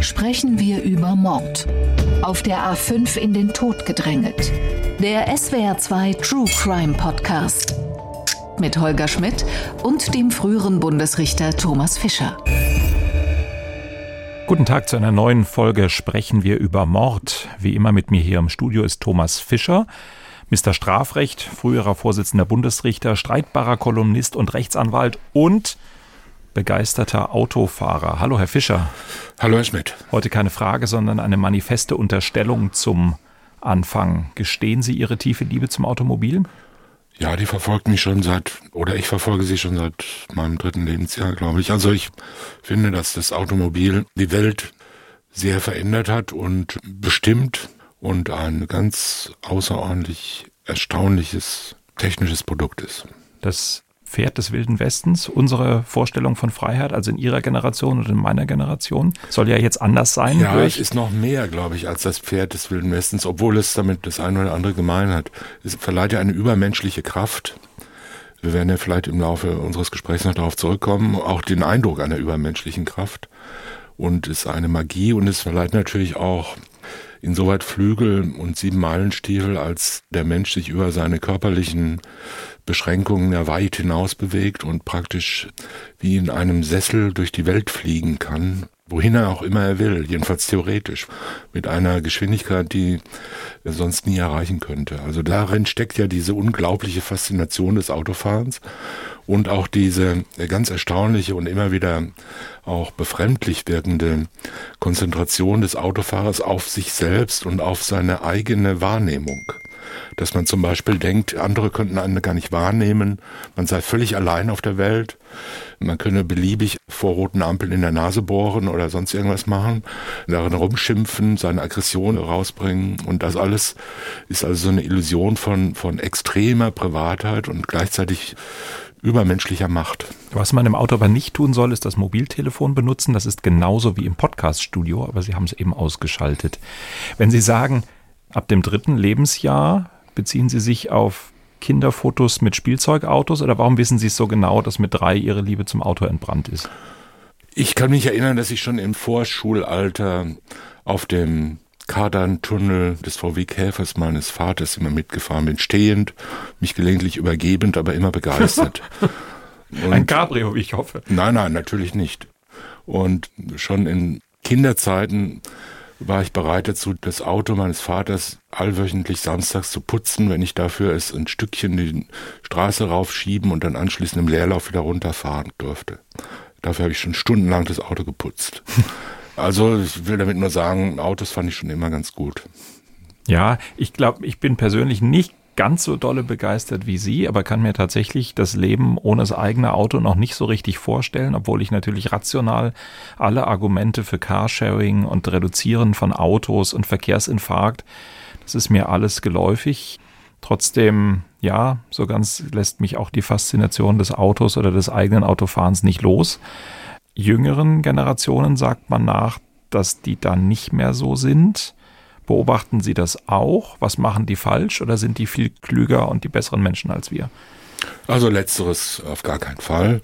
sprechen wir über Mord. Auf der A5 in den Tod gedrängelt. Der SWR2 True Crime Podcast. Mit Holger Schmidt und dem früheren Bundesrichter Thomas Fischer. Guten Tag zu einer neuen Folge Sprechen wir über Mord. Wie immer mit mir hier im Studio ist Thomas Fischer. Mr. Strafrecht, früherer Vorsitzender Bundesrichter, streitbarer Kolumnist und Rechtsanwalt und begeisterter Autofahrer. Hallo, Herr Fischer. Hallo, Herr Schmidt. Heute keine Frage, sondern eine manifeste Unterstellung zum Anfang. Gestehen Sie Ihre tiefe Liebe zum Automobil? Ja, die verfolgt mich schon seit, oder ich verfolge sie schon seit meinem dritten Lebensjahr, glaube ich. Also ich finde, dass das Automobil die Welt sehr verändert hat und bestimmt und ein ganz außerordentlich erstaunliches technisches Produkt ist. Das Pferd des Wilden Westens, unsere Vorstellung von Freiheit, also in Ihrer Generation und in meiner Generation, soll ja jetzt anders sein. Ja, es ist noch mehr, glaube ich, als das Pferd des Wilden Westens, obwohl es damit das eine oder andere gemein hat. Es verleiht ja eine übermenschliche Kraft. Wir werden ja vielleicht im Laufe unseres Gesprächs noch darauf zurückkommen, auch den Eindruck einer übermenschlichen Kraft. Und es ist eine Magie und es verleiht natürlich auch insoweit Flügel und sieben Meilenstiefel, als der Mensch sich über seine körperlichen Beschränkungen ja weit hinaus bewegt und praktisch wie in einem Sessel durch die Welt fliegen kann, wohin er auch immer er will, jedenfalls theoretisch, mit einer Geschwindigkeit, die er sonst nie erreichen könnte. Also darin steckt ja diese unglaubliche Faszination des Autofahrens und auch diese ganz erstaunliche und immer wieder auch befremdlich wirkende Konzentration des Autofahrers auf sich selbst und auf seine eigene Wahrnehmung. Dass man zum Beispiel denkt, andere könnten einen gar nicht wahrnehmen, man sei völlig allein auf der Welt, man könne beliebig vor roten Ampeln in der Nase bohren oder sonst irgendwas machen, darin rumschimpfen, seine Aggression rausbringen und das alles ist also so eine Illusion von, von extremer Privatheit und gleichzeitig übermenschlicher Macht. Was man im Auto aber nicht tun soll, ist das Mobiltelefon benutzen. Das ist genauso wie im Podcaststudio, aber Sie haben es eben ausgeschaltet. Wenn Sie sagen, ab dem dritten Lebensjahr beziehen Sie sich auf Kinderfotos mit Spielzeugautos oder warum wissen Sie es so genau, dass mit drei Ihre Liebe zum Auto entbrannt ist? Ich kann mich erinnern, dass ich schon im Vorschulalter auf dem Kardantunnel des VW Käfers meines Vaters immer mitgefahren bin, stehend, mich gelegentlich übergebend, aber immer begeistert. Ein Cabrio, wie ich hoffe. Nein, nein, natürlich nicht. Und schon in Kinderzeiten war ich bereit dazu, das Auto meines Vaters allwöchentlich samstags zu putzen, wenn ich dafür es ein Stückchen die Straße raufschieben und dann anschließend im Leerlauf wieder runterfahren durfte. Dafür habe ich schon stundenlang das Auto geputzt. Also ich will damit nur sagen, Autos fand ich schon immer ganz gut. Ja, ich glaube, ich bin persönlich nicht ganz so dolle begeistert wie Sie, aber kann mir tatsächlich das Leben ohne das eigene Auto noch nicht so richtig vorstellen, obwohl ich natürlich rational alle Argumente für Carsharing und Reduzieren von Autos und Verkehrsinfarkt, das ist mir alles geläufig. Trotzdem, ja, so ganz lässt mich auch die Faszination des Autos oder des eigenen Autofahrens nicht los jüngeren Generationen sagt man nach, dass die dann nicht mehr so sind. Beobachten Sie das auch? Was machen die falsch oder sind die viel klüger und die besseren Menschen als wir? Also letzteres auf gar keinen Fall.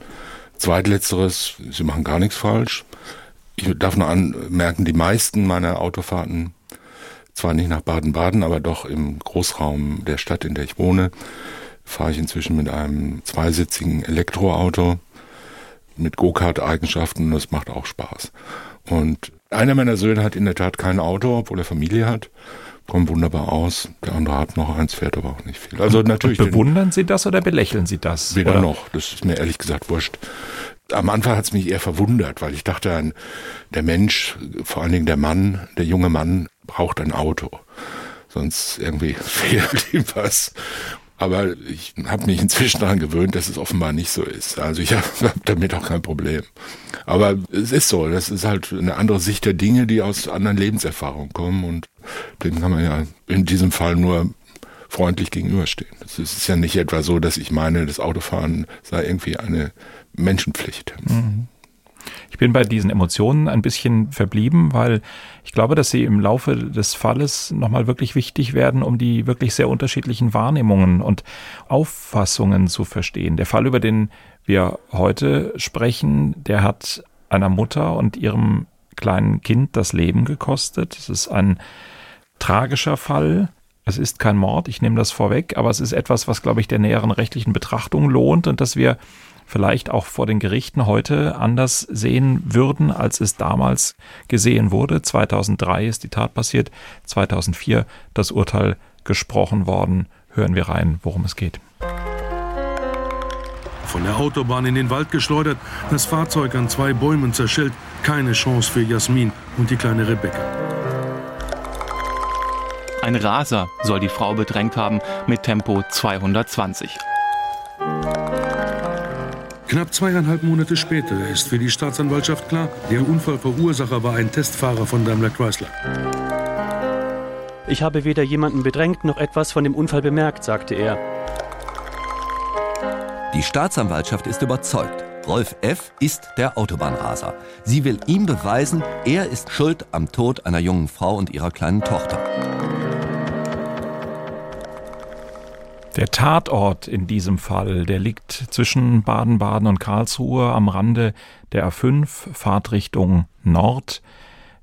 Zweitletzteres, sie machen gar nichts falsch. Ich darf nur anmerken, die meisten meiner Autofahrten, zwar nicht nach Baden-Baden, aber doch im Großraum der Stadt, in der ich wohne, fahre ich inzwischen mit einem zweisitzigen Elektroauto mit Go-Kart-Eigenschaften und das macht auch Spaß. Und einer meiner Söhne hat in der Tat kein Auto, obwohl er Familie hat. Kommt wunderbar aus. Der andere hat noch eins, fährt aber auch nicht viel. Also natürlich. Und bewundern Sie das oder belächeln Sie das? Weder oder? noch. Das ist mir ehrlich gesagt wurscht. Am Anfang hat es mich eher verwundert, weil ich dachte, der Mensch, vor allen Dingen der Mann, der junge Mann, braucht ein Auto. Sonst irgendwie fehlt ihm was. Aber ich habe mich inzwischen daran gewöhnt, dass es offenbar nicht so ist. Also ich habe hab damit auch kein Problem. Aber es ist so, das ist halt eine andere Sicht der Dinge, die aus anderen Lebenserfahrungen kommen und denen kann man ja in diesem Fall nur freundlich gegenüberstehen. Es ist ja nicht etwa so, dass ich meine, das Autofahren sei irgendwie eine Menschenpflicht. Mhm. Ich bin bei diesen Emotionen ein bisschen verblieben, weil ich glaube, dass sie im Laufe des Falles nochmal wirklich wichtig werden, um die wirklich sehr unterschiedlichen Wahrnehmungen und Auffassungen zu verstehen. Der Fall, über den wir heute sprechen, der hat einer Mutter und ihrem kleinen Kind das Leben gekostet. Es ist ein tragischer Fall. Es ist kein Mord, ich nehme das vorweg, aber es ist etwas, was, glaube ich, der näheren rechtlichen Betrachtung lohnt und dass wir vielleicht auch vor den Gerichten heute anders sehen würden, als es damals gesehen wurde. 2003 ist die Tat passiert, 2004 das Urteil gesprochen worden. Hören wir rein, worum es geht. Von der Autobahn in den Wald geschleudert, das Fahrzeug an zwei Bäumen zerschellt. Keine Chance für Jasmin und die kleine Rebecca. Ein Raser soll die Frau bedrängt haben mit Tempo 220. Knapp zweieinhalb Monate später ist für die Staatsanwaltschaft klar, der Unfallverursacher war ein Testfahrer von Daimler Chrysler. Ich habe weder jemanden bedrängt noch etwas von dem Unfall bemerkt, sagte er. Die Staatsanwaltschaft ist überzeugt. Rolf F. ist der Autobahnraser. Sie will ihm beweisen, er ist schuld am Tod einer jungen Frau und ihrer kleinen Tochter. Der Tatort in diesem Fall, der liegt zwischen Baden-Baden und Karlsruhe am Rande der A5, Fahrtrichtung Nord.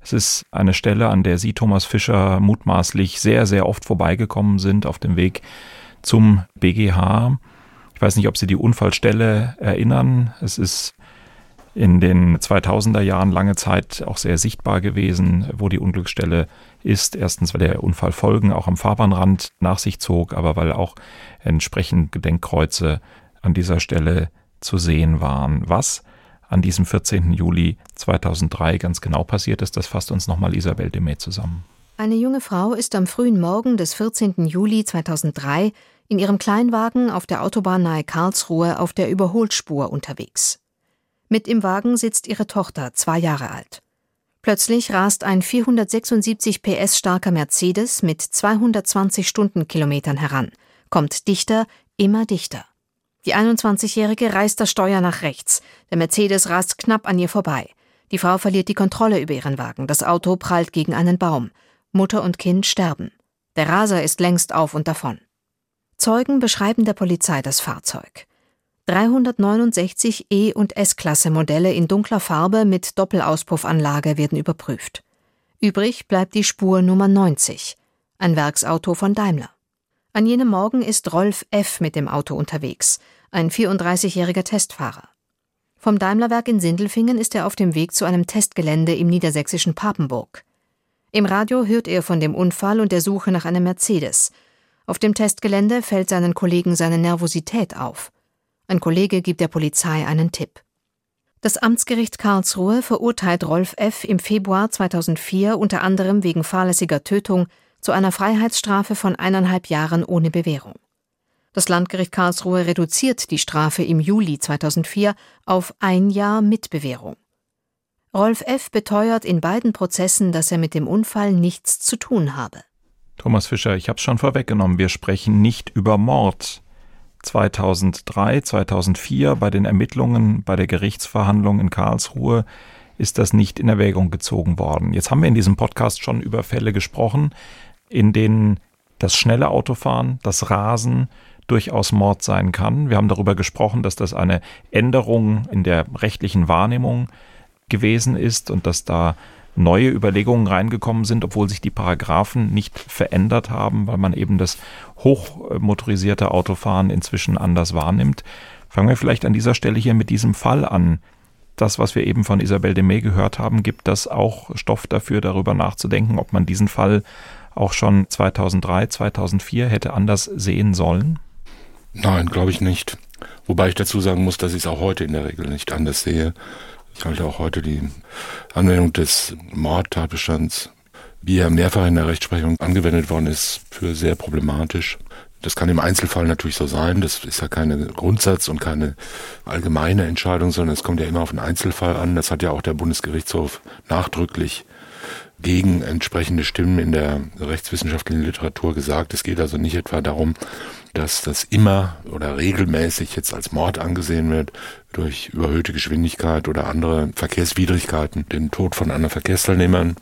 Es ist eine Stelle, an der Sie, Thomas Fischer, mutmaßlich sehr, sehr oft vorbeigekommen sind auf dem Weg zum BGH. Ich weiß nicht, ob Sie die Unfallstelle erinnern. Es ist in den 2000er Jahren lange Zeit auch sehr sichtbar gewesen, wo die Unglücksstelle ist. Erstens, weil der Unfall Folgen auch am Fahrbahnrand nach sich zog, aber weil auch entsprechend Gedenkkreuze an dieser Stelle zu sehen waren. Was an diesem 14. Juli 2003 ganz genau passiert ist, das fasst uns nochmal Isabel Demet zusammen. Eine junge Frau ist am frühen Morgen des 14. Juli 2003 in ihrem Kleinwagen auf der Autobahn nahe Karlsruhe auf der Überholspur unterwegs. Mit im Wagen sitzt ihre Tochter, zwei Jahre alt. Plötzlich rast ein 476 PS starker Mercedes mit 220 Stundenkilometern heran, kommt dichter, immer dichter. Die 21-Jährige reißt das Steuer nach rechts. Der Mercedes rast knapp an ihr vorbei. Die Frau verliert die Kontrolle über ihren Wagen. Das Auto prallt gegen einen Baum. Mutter und Kind sterben. Der Raser ist längst auf und davon. Zeugen beschreiben der Polizei das Fahrzeug. 369 E- und S-Klasse-Modelle in dunkler Farbe mit Doppelauspuffanlage werden überprüft. Übrig bleibt die Spur Nummer 90, ein Werksauto von Daimler. An jenem Morgen ist Rolf F. mit dem Auto unterwegs, ein 34-jähriger Testfahrer. Vom Daimlerwerk in Sindelfingen ist er auf dem Weg zu einem Testgelände im niedersächsischen Papenburg. Im Radio hört er von dem Unfall und der Suche nach einem Mercedes. Auf dem Testgelände fällt seinen Kollegen seine Nervosität auf. Ein Kollege gibt der Polizei einen Tipp. Das Amtsgericht Karlsruhe verurteilt Rolf F. im Februar 2004 unter anderem wegen fahrlässiger Tötung zu einer Freiheitsstrafe von eineinhalb Jahren ohne Bewährung. Das Landgericht Karlsruhe reduziert die Strafe im Juli 2004 auf ein Jahr mit Bewährung. Rolf F. beteuert in beiden Prozessen, dass er mit dem Unfall nichts zu tun habe. Thomas Fischer, ich habe es schon vorweggenommen, wir sprechen nicht über Mord. 2003, 2004 bei den Ermittlungen, bei der Gerichtsverhandlung in Karlsruhe ist das nicht in Erwägung gezogen worden. Jetzt haben wir in diesem Podcast schon über Fälle gesprochen, in denen das schnelle Autofahren, das Rasen durchaus Mord sein kann. Wir haben darüber gesprochen, dass das eine Änderung in der rechtlichen Wahrnehmung gewesen ist und dass da neue Überlegungen reingekommen sind, obwohl sich die Paragraphen nicht verändert haben, weil man eben das hochmotorisierte Autofahren inzwischen anders wahrnimmt. Fangen wir vielleicht an dieser Stelle hier mit diesem Fall an. Das, was wir eben von Isabel de May gehört haben, gibt das auch Stoff dafür, darüber nachzudenken, ob man diesen Fall auch schon 2003, 2004 hätte anders sehen sollen? Nein, glaube ich nicht. Wobei ich dazu sagen muss, dass ich es auch heute in der Regel nicht anders sehe. Ich halte auch heute die Anwendung des Mordtatbestands, wie er mehrfach in der Rechtsprechung angewendet worden ist, für sehr problematisch. Das kann im Einzelfall natürlich so sein. Das ist ja keine Grundsatz und keine allgemeine Entscheidung, sondern es kommt ja immer auf den Einzelfall an. Das hat ja auch der Bundesgerichtshof nachdrücklich gegen entsprechende Stimmen in der rechtswissenschaftlichen Literatur gesagt. Es geht also nicht etwa darum, dass das immer oder regelmäßig jetzt als Mord angesehen wird durch überhöhte Geschwindigkeit oder andere Verkehrswidrigkeiten, den Tod von anderen Verkehrsteilnehmern.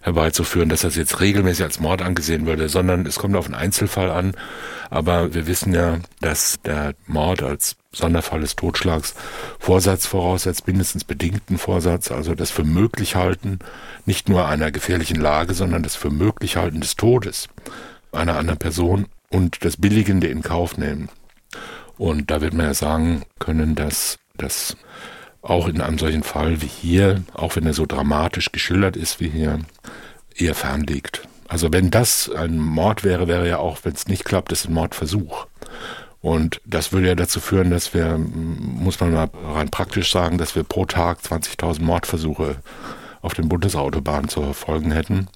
herbeizuführen, dass das jetzt regelmäßig als Mord angesehen würde, sondern es kommt auf einen Einzelfall an. Aber wir wissen ja, dass der Mord als Sonderfall des Totschlags Vorsatz voraussetzt, mindestens bedingten Vorsatz, also das für möglich halten, nicht nur einer gefährlichen Lage, sondern das für möglich halten des Todes einer anderen Person und das Billigende in Kauf nehmen. Und da wird man ja sagen können, dass das auch in einem solchen Fall wie hier, auch wenn er so dramatisch geschildert ist wie hier, eher fern liegt. Also wenn das ein Mord wäre, wäre ja auch, wenn es nicht klappt, das ein Mordversuch. Und das würde ja dazu führen, dass wir, muss man mal rein praktisch sagen, dass wir pro Tag 20.000 Mordversuche auf den Bundesautobahnen zu verfolgen hätten.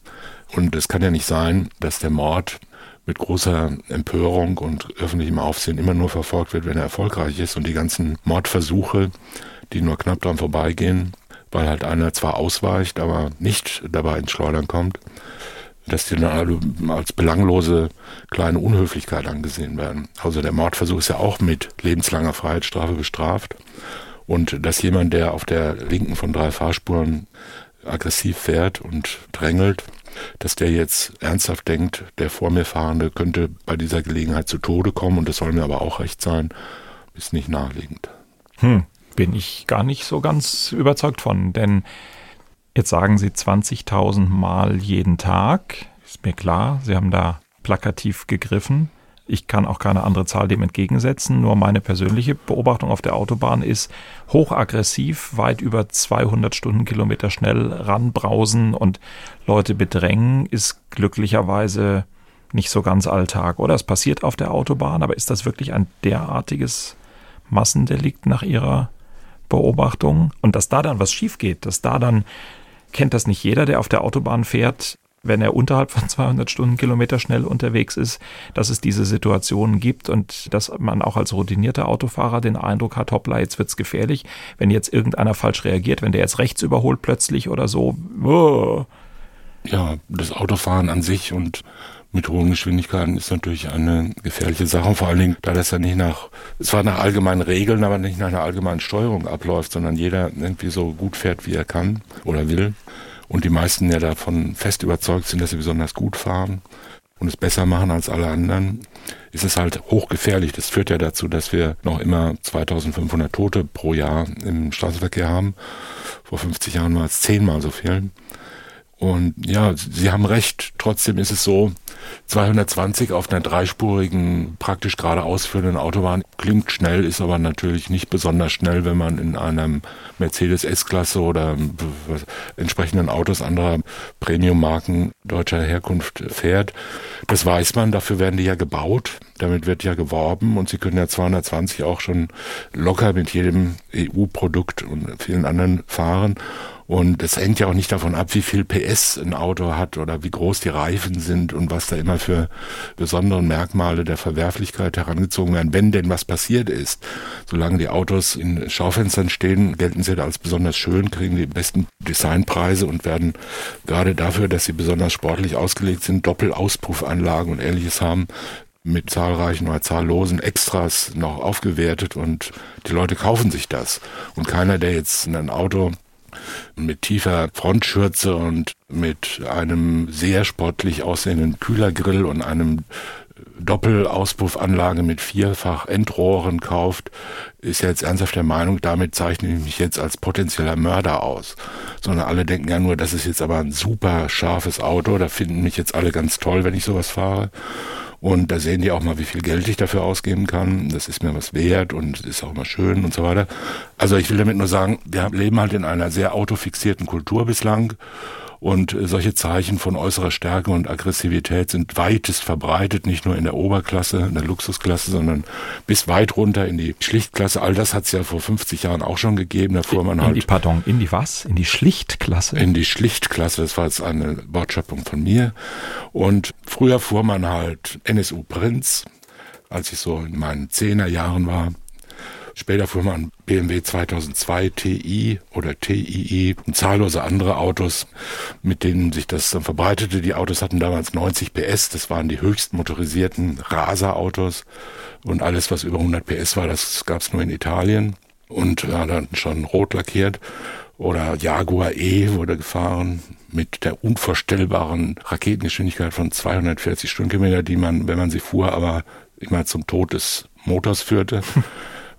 Und es kann ja nicht sein, dass der Mord mit großer Empörung und öffentlichem Aufsehen immer nur verfolgt wird, wenn er erfolgreich ist und die ganzen Mordversuche, die nur knapp dran vorbeigehen, weil halt einer zwar ausweicht, aber nicht dabei ins Schleudern kommt, dass die dann als belanglose kleine Unhöflichkeit angesehen werden. Also der Mordversuch ist ja auch mit lebenslanger Freiheitsstrafe bestraft. Und dass jemand, der auf der linken von drei Fahrspuren aggressiv fährt und drängelt, dass der jetzt ernsthaft denkt, der vor mir Fahrende könnte bei dieser Gelegenheit zu Tode kommen und das soll mir aber auch recht sein, ist nicht naheliegend. Hm, bin ich gar nicht so ganz überzeugt von, denn jetzt sagen Sie 20.000 Mal jeden Tag, ist mir klar, Sie haben da plakativ gegriffen. Ich kann auch keine andere Zahl dem entgegensetzen. Nur meine persönliche Beobachtung auf der Autobahn ist hochaggressiv, weit über 200 Stundenkilometer schnell ranbrausen und Leute bedrängen, ist glücklicherweise nicht so ganz Alltag. Oder es passiert auf der Autobahn, aber ist das wirklich ein derartiges Massendelikt nach Ihrer Beobachtung? Und dass da dann was schief geht, dass da dann kennt das nicht jeder, der auf der Autobahn fährt, wenn er unterhalb von 200 Stundenkilometer schnell unterwegs ist, dass es diese Situationen gibt und dass man auch als routinierter Autofahrer den Eindruck hat, hoppla, jetzt wird's gefährlich, wenn jetzt irgendeiner falsch reagiert, wenn der jetzt rechts überholt plötzlich oder so. Oh. Ja, das Autofahren an sich und mit hohen Geschwindigkeiten ist natürlich eine gefährliche Sache, vor allen Dingen, da das ja nicht nach, zwar nach allgemeinen Regeln, aber nicht nach einer allgemeinen Steuerung abläuft, sondern jeder irgendwie so gut fährt, wie er kann oder will und die meisten ja davon fest überzeugt sind, dass sie besonders gut fahren und es besser machen als alle anderen, ist es halt hochgefährlich. Das führt ja dazu, dass wir noch immer 2500 Tote pro Jahr im Straßenverkehr haben. Vor 50 Jahren war es zehnmal so viel. Und ja, Sie haben recht. Trotzdem ist es so, 220 auf einer dreispurigen, praktisch geradeaus führenden Autobahn klingt schnell, ist aber natürlich nicht besonders schnell, wenn man in einem Mercedes S-Klasse oder entsprechenden Autos anderer Premium-Marken deutscher Herkunft fährt. Das weiß man, dafür werden die ja gebaut. Damit wird ja geworben und Sie können ja 220 auch schon locker mit jedem EU-Produkt und vielen anderen fahren. Und es hängt ja auch nicht davon ab, wie viel PS ein Auto hat oder wie groß die Reifen sind und was da immer für besondere Merkmale der Verwerflichkeit herangezogen werden, wenn denn was passiert ist. Solange die Autos in Schaufenstern stehen, gelten sie als besonders schön, kriegen die besten Designpreise und werden gerade dafür, dass sie besonders sportlich ausgelegt sind, Doppelauspuffanlagen und ähnliches haben, mit zahlreichen oder zahllosen Extras noch aufgewertet und die Leute kaufen sich das. Und keiner, der jetzt ein Auto mit tiefer Frontschürze und mit einem sehr sportlich aussehenden Kühlergrill und einem Doppelauspuffanlage mit vierfach Endrohren kauft, ist ja jetzt ernsthaft der Meinung, damit zeichne ich mich jetzt als potenzieller Mörder aus. Sondern alle denken ja nur, das ist jetzt aber ein super scharfes Auto, da finden mich jetzt alle ganz toll, wenn ich sowas fahre. Und da sehen die auch mal, wie viel Geld ich dafür ausgeben kann. Das ist mir was wert und ist auch immer schön und so weiter. Also ich will damit nur sagen, wir leben halt in einer sehr autofixierten Kultur bislang. Und solche Zeichen von äußerer Stärke und Aggressivität sind weitest verbreitet, nicht nur in der Oberklasse, in der Luxusklasse, sondern bis weit runter in die Schlichtklasse. All das hat es ja vor 50 Jahren auch schon gegeben. Da fuhr man in halt. Die, pardon, in die was? In die Schlichtklasse? In die Schlichtklasse. Das war jetzt eine Wortschöpfung von mir. Und früher fuhr man halt NSU Prinz, als ich so in meinen Zehnerjahren war. Später fuhr man BMW 2002 Ti oder TII und zahllose andere Autos, mit denen sich das dann verbreitete. Die Autos hatten damals 90 PS, das waren die höchst motorisierten Raser-Autos und alles, was über 100 PS war, das gab es nur in Italien und war dann schon rot lackiert. Oder Jaguar E wurde gefahren mit der unvorstellbaren Raketengeschwindigkeit von 240 Stundenkilometer, die man, wenn man sie fuhr, aber immer zum Tod des Motors führte.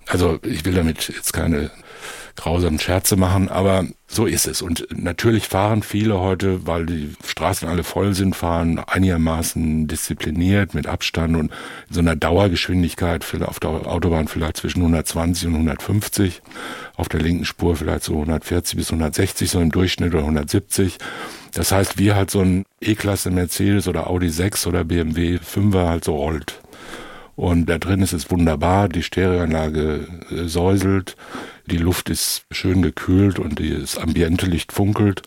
Also ich will damit jetzt keine grausamen Scherze machen, aber so ist es. Und natürlich fahren viele heute, weil die Straßen alle voll sind, fahren einigermaßen diszipliniert mit Abstand und in so einer Dauergeschwindigkeit auf der Autobahn vielleicht zwischen 120 und 150, auf der linken Spur vielleicht so 140 bis 160, so im Durchschnitt oder 170. Das heißt, wie halt so ein E-Klasse Mercedes oder Audi 6 oder BMW 5er halt so rollt. Und da drin ist es wunderbar, die Stereoanlage äh, säuselt, die Luft ist schön gekühlt und das ambiente Licht funkelt.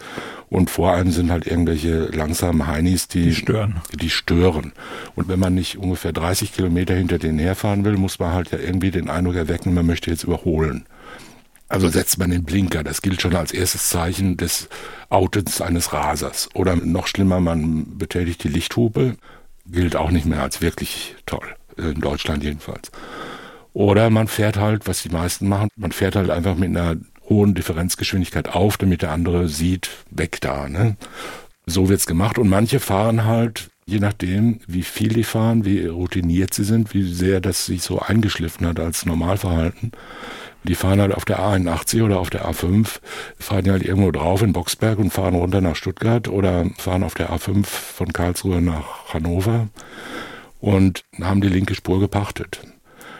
Und vor allem sind halt irgendwelche langsamen Heinis, die, die stören. Die stören. Und wenn man nicht ungefähr 30 Kilometer hinter denen herfahren will, muss man halt ja irgendwie den Eindruck erwecken, man möchte jetzt überholen. Also setzt man den Blinker. Das gilt schon als erstes Zeichen des Outens eines Rasers. Oder noch schlimmer, man betätigt die Lichthupe. Gilt auch nicht mehr als wirklich toll in Deutschland jedenfalls. Oder man fährt halt, was die meisten machen, man fährt halt einfach mit einer hohen Differenzgeschwindigkeit auf, damit der andere sieht, weg da. Ne? So wird's gemacht. Und manche fahren halt, je nachdem, wie viel die fahren, wie routiniert sie sind, wie sehr das sich so eingeschliffen hat als Normalverhalten. Die fahren halt auf der A81 oder auf der A5, fahren halt irgendwo drauf in Boxberg und fahren runter nach Stuttgart oder fahren auf der A5 von Karlsruhe nach Hannover und haben die linke Spur gepachtet.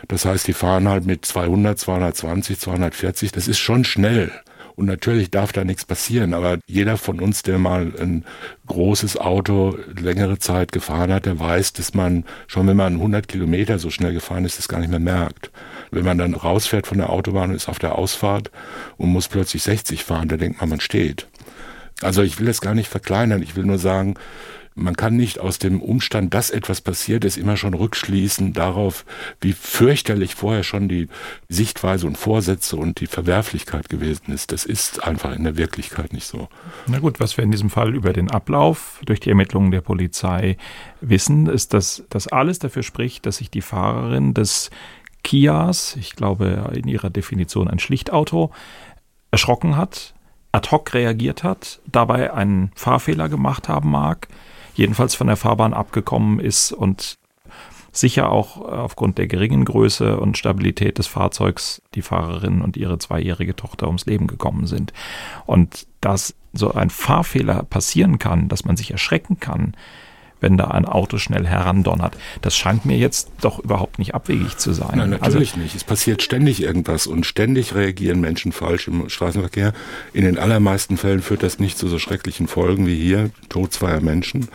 Das heißt, die fahren halt mit 200, 220, 240. Das ist schon schnell. Und natürlich darf da nichts passieren, aber jeder von uns, der mal ein großes Auto längere Zeit gefahren hat, der weiß, dass man schon, wenn man 100 Kilometer so schnell gefahren ist, das gar nicht mehr merkt. Wenn man dann rausfährt von der Autobahn und ist auf der Ausfahrt und muss plötzlich 60 fahren, da denkt man, man steht. Also ich will das gar nicht verkleinern, ich will nur sagen, man kann nicht aus dem Umstand, dass etwas passiert ist, immer schon rückschließen darauf, wie fürchterlich vorher schon die Sichtweise und Vorsätze und die Verwerflichkeit gewesen ist. Das ist einfach in der Wirklichkeit nicht so. Na gut, was wir in diesem Fall über den Ablauf durch die Ermittlungen der Polizei wissen, ist, dass das alles dafür spricht, dass sich die Fahrerin des Kias, ich glaube in ihrer Definition ein Schlichtauto, erschrocken hat, ad hoc reagiert hat, dabei einen Fahrfehler gemacht haben mag, jedenfalls von der Fahrbahn abgekommen ist und sicher auch aufgrund der geringen Größe und Stabilität des Fahrzeugs die Fahrerin und ihre zweijährige Tochter ums Leben gekommen sind. Und dass so ein Fahrfehler passieren kann, dass man sich erschrecken kann, wenn da ein Auto schnell herandonnert. Das scheint mir jetzt doch überhaupt nicht abwegig zu sein. Nein, natürlich also, nicht. Es passiert ständig irgendwas und ständig reagieren Menschen falsch im Straßenverkehr. In den allermeisten Fällen führt das nicht zu so schrecklichen Folgen wie hier, Tod zweier Menschen,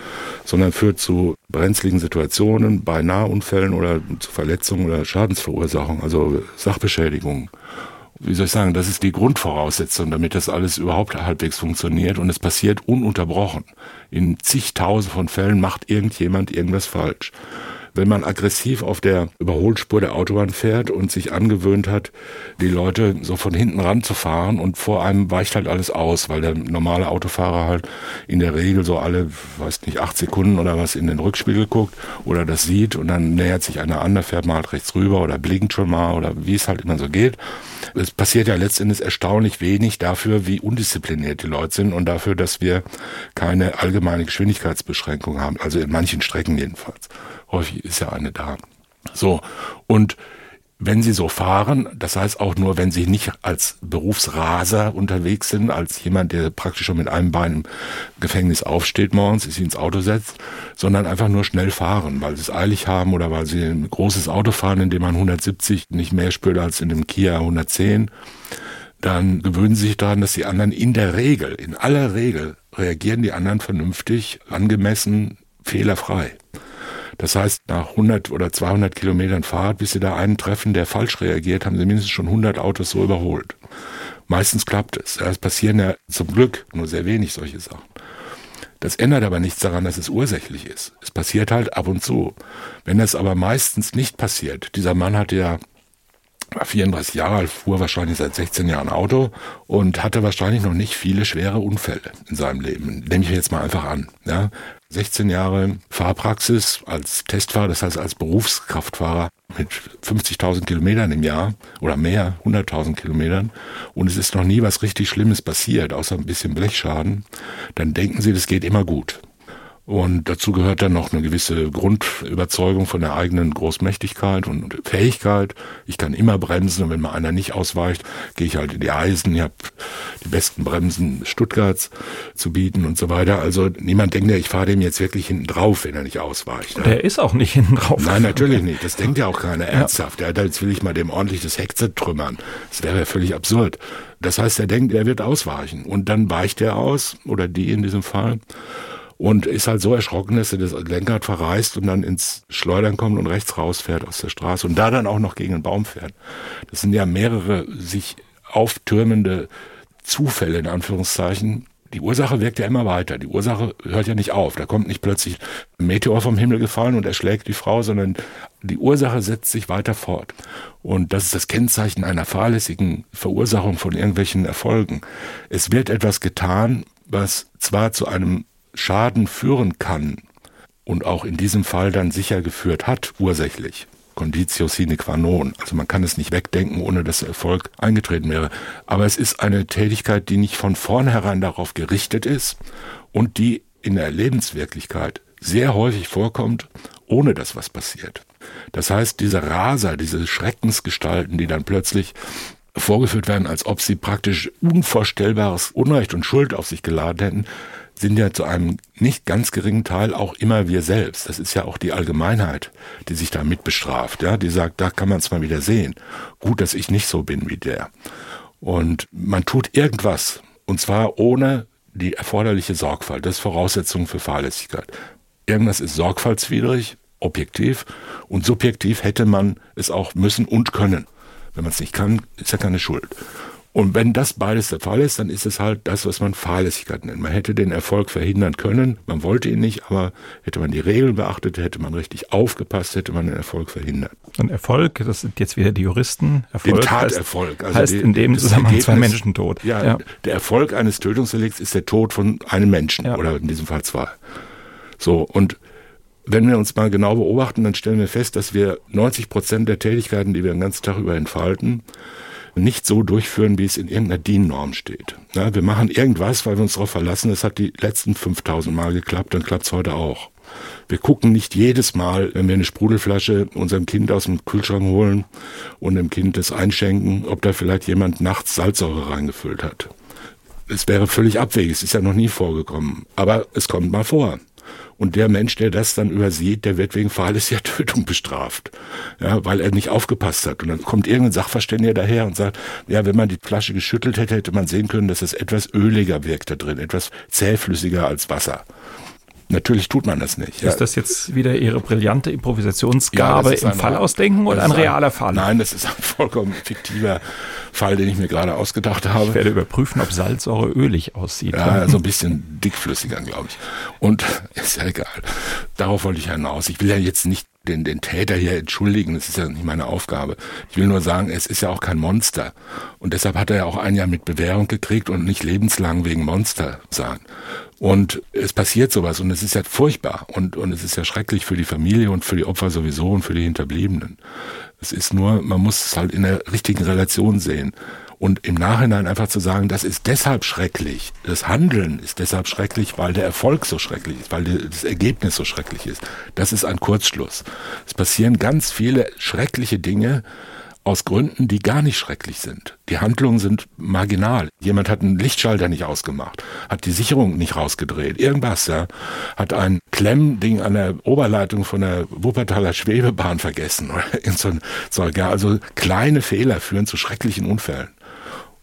sondern führt zu brenzligen Situationen, bei Nahunfällen oder zu Verletzungen oder Schadensverursachung, also Sachbeschädigungen wie soll ich sagen, das ist die Grundvoraussetzung, damit das alles überhaupt halbwegs funktioniert und es passiert ununterbrochen. In zigtausend von Fällen macht irgendjemand irgendwas falsch wenn man aggressiv auf der Überholspur der Autobahn fährt und sich angewöhnt hat, die Leute so von hinten ranzufahren und vor einem weicht halt alles aus, weil der normale Autofahrer halt in der Regel so alle, weiß nicht, acht Sekunden oder was in den Rückspiegel guckt oder das sieht und dann nähert sich einer an, da fährt man halt rechts rüber oder blinkt schon mal oder wie es halt immer so geht. Es passiert ja letztendlich erstaunlich wenig dafür, wie undiszipliniert die Leute sind und dafür, dass wir keine allgemeine Geschwindigkeitsbeschränkung haben, also in manchen Strecken jedenfalls. Häufig ist ja eine da. So. Und wenn sie so fahren, das heißt auch nur, wenn sie nicht als Berufsraser unterwegs sind, als jemand, der praktisch schon mit einem Bein im Gefängnis aufsteht morgens, sich ins Auto setzt, sondern einfach nur schnell fahren, weil sie es eilig haben oder weil sie ein großes Auto fahren, in dem man 170 nicht mehr spürt als in dem Kia 110, dann gewöhnen sie sich daran, dass die anderen in der Regel, in aller Regel, reagieren die anderen vernünftig, angemessen, fehlerfrei. Das heißt, nach 100 oder 200 Kilometern Fahrt, bis sie da einen treffen, der falsch reagiert, haben sie mindestens schon 100 Autos so überholt. Meistens klappt es. Es passieren ja zum Glück nur sehr wenig solche Sachen. Das ändert aber nichts daran, dass es ursächlich ist. Es passiert halt ab und zu. Wenn es aber meistens nicht passiert, dieser Mann hatte ja war 34 Jahre alt, fuhr wahrscheinlich seit 16 Jahren Auto und hatte wahrscheinlich noch nicht viele schwere Unfälle in seinem Leben. Nehme ich jetzt mal einfach an. Ja? 16 Jahre Fahrpraxis als Testfahrer, das heißt als Berufskraftfahrer mit 50.000 Kilometern im Jahr oder mehr, 100.000 Kilometern und es ist noch nie was richtig Schlimmes passiert, außer ein bisschen Blechschaden, dann denken Sie, das geht immer gut. Und dazu gehört dann noch eine gewisse Grundüberzeugung von der eigenen Großmächtigkeit und Fähigkeit. Ich kann immer bremsen und wenn mal einer nicht ausweicht, gehe ich halt in die Eisen. Ich habe die besten Bremsen Stuttgarts zu bieten und so weiter. Also niemand denkt ja, ich fahre dem jetzt wirklich hinten drauf, wenn er nicht ausweicht. Der ist auch nicht hinten drauf. Nein, natürlich nicht. Das denkt ja auch keiner ernsthaft. Ja, jetzt will ich mal dem ordentlich das Heck zertrümmern. Das wäre ja völlig absurd. Das heißt, er denkt, er wird ausweichen. Und dann weicht er aus, oder die in diesem Fall und ist halt so erschrocken, dass er das Lenkrad verreißt und dann ins Schleudern kommt und rechts rausfährt aus der Straße und da dann auch noch gegen einen Baum fährt. Das sind ja mehrere sich auftürmende Zufälle in Anführungszeichen. Die Ursache wirkt ja immer weiter. Die Ursache hört ja nicht auf. Da kommt nicht plötzlich ein Meteor vom Himmel gefallen und erschlägt die Frau, sondern die Ursache setzt sich weiter fort. Und das ist das Kennzeichen einer fahrlässigen Verursachung von irgendwelchen Erfolgen. Es wird etwas getan, was zwar zu einem Schaden führen kann und auch in diesem Fall dann sicher geführt hat, ursächlich. Conditio sine qua non. Also man kann es nicht wegdenken, ohne dass Erfolg eingetreten wäre. Aber es ist eine Tätigkeit, die nicht von vornherein darauf gerichtet ist und die in der Lebenswirklichkeit sehr häufig vorkommt, ohne dass was passiert. Das heißt, diese Raser, diese Schreckensgestalten, die dann plötzlich vorgeführt werden, als ob sie praktisch unvorstellbares Unrecht und Schuld auf sich geladen hätten, sind ja zu einem nicht ganz geringen Teil auch immer wir selbst. Das ist ja auch die Allgemeinheit, die sich da mit bestraft, ja, die sagt, da kann man es mal wieder sehen. Gut, dass ich nicht so bin wie der. Und man tut irgendwas, und zwar ohne die erforderliche Sorgfalt. Das ist Voraussetzung für Fahrlässigkeit. Irgendwas ist sorgfaltswidrig, objektiv, und subjektiv hätte man es auch müssen und können. Wenn man es nicht kann, ist ja keine Schuld. Und wenn das beides der Fall ist, dann ist es halt das, was man Fahrlässigkeit nennt. Man hätte den Erfolg verhindern können, man wollte ihn nicht, aber hätte man die Regeln beachtet, hätte man richtig aufgepasst, hätte man den Erfolg verhindert. Und Erfolg, das sind jetzt wieder die Juristen. Erfolg den Taterfolg. Heißt, also heißt die, in dem Zusammenhang zwei Menschen tot. Ja, ja, der Erfolg eines Tötungsdelikts ist der Tod von einem Menschen ja. oder in diesem Fall zwei. So, und wenn wir uns mal genau beobachten, dann stellen wir fest, dass wir 90 Prozent der Tätigkeiten, die wir den ganzen Tag über entfalten, nicht so durchführen, wie es in irgendeiner DIN-Norm steht. Ja, wir machen irgendwas, weil wir uns darauf verlassen, es hat die letzten 5000 Mal geklappt, dann klappt es heute auch. Wir gucken nicht jedes Mal, wenn wir eine Sprudelflasche unserem Kind aus dem Kühlschrank holen und dem Kind das einschenken, ob da vielleicht jemand nachts Salzsäure reingefüllt hat. Es wäre völlig abwegig, es ist ja noch nie vorgekommen. Aber es kommt mal vor. Und der Mensch, der das dann übersieht, der wird wegen fahrlässiger Tötung bestraft. Ja, weil er nicht aufgepasst hat. Und dann kommt irgendein Sachverständiger daher und sagt, ja, wenn man die Flasche geschüttelt hätte, hätte man sehen können, dass es etwas öliger wirkt da drin, etwas zähflüssiger als Wasser. Natürlich tut man das nicht. Ja. Ist das jetzt wieder Ihre brillante Improvisationsgabe ja, im ein, Fall ausdenken oder ein realer Fall? Nein, das ist ein vollkommen fiktiver Fall, den ich mir gerade ausgedacht habe. Ich werde überprüfen, ob Salzsäure ölig aussieht. Ja, so ein bisschen dickflüssiger, glaube ich. Und ist ja egal. Darauf wollte ich hinaus. Ich will ja jetzt nicht den, den Täter hier entschuldigen, das ist ja nicht meine Aufgabe. Ich will nur sagen, es ist ja auch kein Monster. Und deshalb hat er ja auch ein Jahr mit Bewährung gekriegt und nicht lebenslang wegen Monster sein. Und es passiert sowas und es ist ja furchtbar und, und es ist ja schrecklich für die Familie und für die Opfer sowieso und für die Hinterbliebenen. Es ist nur, man muss es halt in der richtigen Relation sehen. Und im Nachhinein einfach zu sagen, das ist deshalb schrecklich, das Handeln ist deshalb schrecklich, weil der Erfolg so schrecklich ist, weil das Ergebnis so schrecklich ist, das ist ein Kurzschluss. Es passieren ganz viele schreckliche Dinge, aus Gründen, die gar nicht schrecklich sind. Die Handlungen sind marginal. Jemand hat einen Lichtschalter nicht ausgemacht, hat die Sicherung nicht rausgedreht, irgendwas, ja. Hat ein Klemmding an der Oberleitung von der Wuppertaler Schwebebahn vergessen oder irgend so ein Zeug, ja. Also kleine Fehler führen zu schrecklichen Unfällen.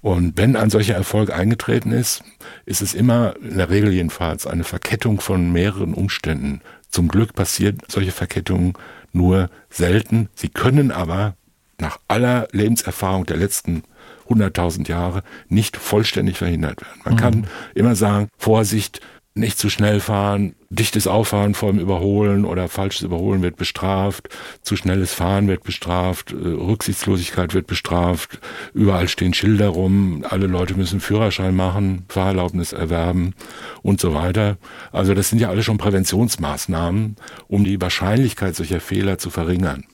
Und wenn ein solcher Erfolg eingetreten ist, ist es immer, in der Regel jedenfalls, eine Verkettung von mehreren Umständen. Zum Glück passiert solche Verkettungen nur selten. Sie können aber nach aller Lebenserfahrung der letzten 100.000 Jahre nicht vollständig verhindert werden. Man mhm. kann immer sagen, Vorsicht, nicht zu schnell fahren, dichtes Auffahren vor dem Überholen oder falsches Überholen wird bestraft, zu schnelles Fahren wird bestraft, äh, Rücksichtslosigkeit wird bestraft, überall stehen Schilder rum, alle Leute müssen Führerschein machen, Fahrerlaubnis erwerben und so weiter. Also das sind ja alle schon Präventionsmaßnahmen, um die Wahrscheinlichkeit solcher Fehler zu verringern.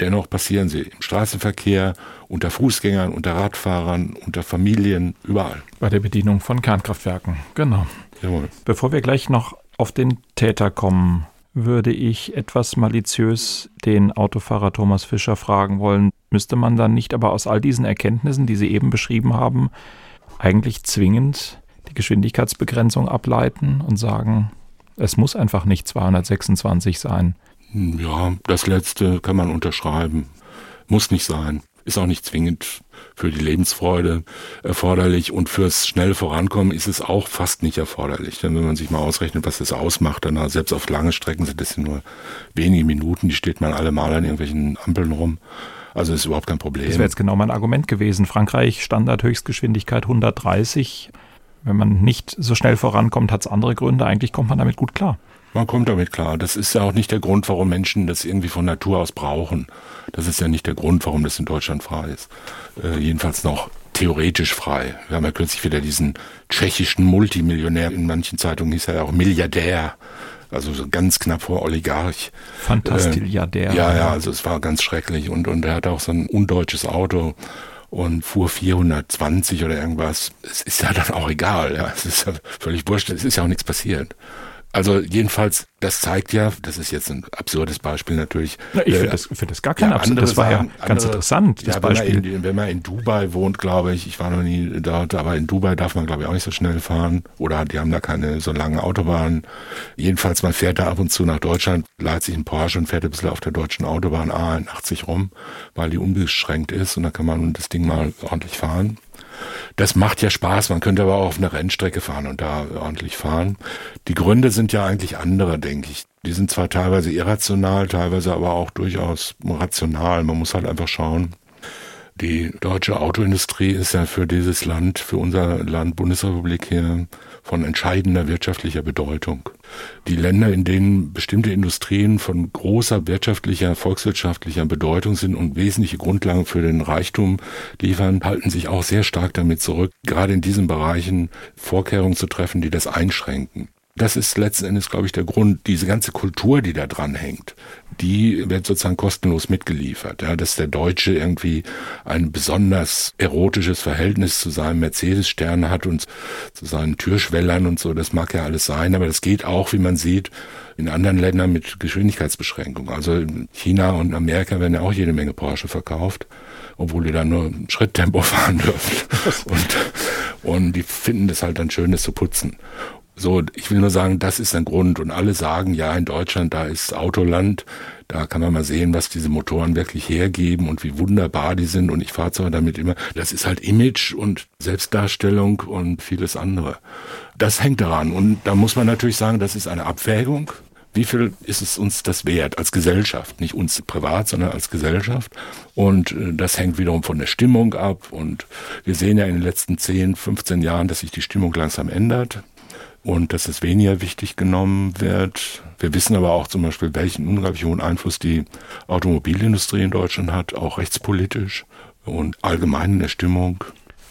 Dennoch passieren sie im Straßenverkehr, unter Fußgängern, unter Radfahrern, unter Familien, überall. Bei der Bedienung von Kernkraftwerken, genau. Jawohl. Bevor wir gleich noch auf den Täter kommen, würde ich etwas maliziös den Autofahrer Thomas Fischer fragen wollen, müsste man dann nicht aber aus all diesen Erkenntnissen, die Sie eben beschrieben haben, eigentlich zwingend die Geschwindigkeitsbegrenzung ableiten und sagen, es muss einfach nicht 226 sein? Ja, das letzte kann man unterschreiben. Muss nicht sein ist auch nicht zwingend für die Lebensfreude erforderlich und fürs schnelle Vorankommen ist es auch fast nicht erforderlich. Denn wenn man sich mal ausrechnet, was das ausmacht, dann selbst auf lange Strecken sind das nur wenige Minuten, die steht man alle mal an irgendwelchen Ampeln rum. Also ist überhaupt kein Problem. Das wäre jetzt genau mein Argument gewesen. Frankreich Standardhöchstgeschwindigkeit 130. Wenn man nicht so schnell vorankommt, hat es andere Gründe. Eigentlich kommt man damit gut klar. Man kommt damit klar. Das ist ja auch nicht der Grund, warum Menschen das irgendwie von Natur aus brauchen. Das ist ja nicht der Grund, warum das in Deutschland frei ist. Äh, jedenfalls noch theoretisch frei. Wir haben ja kürzlich wieder diesen tschechischen Multimillionär, in manchen Zeitungen hieß er ja auch Milliardär, also so ganz knapp vor Oligarch. Fantastilliardär. Äh, ja, ja, also es war ganz schrecklich und, und er hatte auch so ein undeutsches Auto und fuhr 420 oder irgendwas. Es ist ja dann auch egal, ja. Es ist ja völlig wurscht, es ist ja auch nichts passiert. Also jedenfalls, das zeigt ja, das ist jetzt ein absurdes Beispiel natürlich. Na, ich finde äh, das, find das gar kein ja, absurd. Das war ja ganz andere, interessant, das ja, Beispiel. Wenn man, in, wenn man in Dubai wohnt, glaube ich, ich war noch nie dort, aber in Dubai darf man, glaube ich, auch nicht so schnell fahren. Oder die haben da keine so langen Autobahnen. Jedenfalls, man fährt da ab und zu nach Deutschland, leiht sich einen Porsche und fährt ein bisschen auf der deutschen Autobahn A81 rum, weil die unbeschränkt ist und da kann man das Ding mal ordentlich fahren. Das macht ja Spaß. Man könnte aber auch auf eine Rennstrecke fahren und da ordentlich fahren. Die Gründe sind ja eigentlich andere, denke ich. Die sind zwar teilweise irrational, teilweise aber auch durchaus rational. Man muss halt einfach schauen, die deutsche Autoindustrie ist ja für dieses Land, für unser Land Bundesrepublik hier von entscheidender wirtschaftlicher Bedeutung. Die Länder, in denen bestimmte Industrien von großer wirtschaftlicher, volkswirtschaftlicher Bedeutung sind und wesentliche Grundlagen für den Reichtum liefern, halten sich auch sehr stark damit zurück, gerade in diesen Bereichen Vorkehrungen zu treffen, die das einschränken. Das ist letzten Endes, glaube ich, der Grund. Diese ganze Kultur, die da dran hängt, die wird sozusagen kostenlos mitgeliefert. Ja, dass der Deutsche irgendwie ein besonders erotisches Verhältnis zu seinem Mercedes-Stern hat und zu seinen Türschwellern und so, das mag ja alles sein, aber das geht auch, wie man sieht, in anderen Ländern mit Geschwindigkeitsbeschränkungen. Also in China und Amerika werden ja auch jede Menge Porsche verkauft, obwohl die dann nur Schritttempo fahren dürfen. Und, und die finden das halt dann schön, das zu putzen. So, ich will nur sagen, das ist ein Grund. Und alle sagen, ja, in Deutschland, da ist Autoland, da kann man mal sehen, was diese Motoren wirklich hergeben und wie wunderbar die sind. Und ich fahre zwar damit immer, das ist halt Image und Selbstdarstellung und vieles andere. Das hängt daran. Und da muss man natürlich sagen, das ist eine Abwägung. Wie viel ist es uns das wert als Gesellschaft? Nicht uns privat, sondern als Gesellschaft. Und äh, das hängt wiederum von der Stimmung ab. Und wir sehen ja in den letzten 10, 15 Jahren, dass sich die Stimmung langsam ändert und dass es weniger wichtig genommen wird. Wir wissen aber auch zum Beispiel, welchen unglaublich hohen Einfluss die Automobilindustrie in Deutschland hat, auch rechtspolitisch und allgemein in der Stimmung.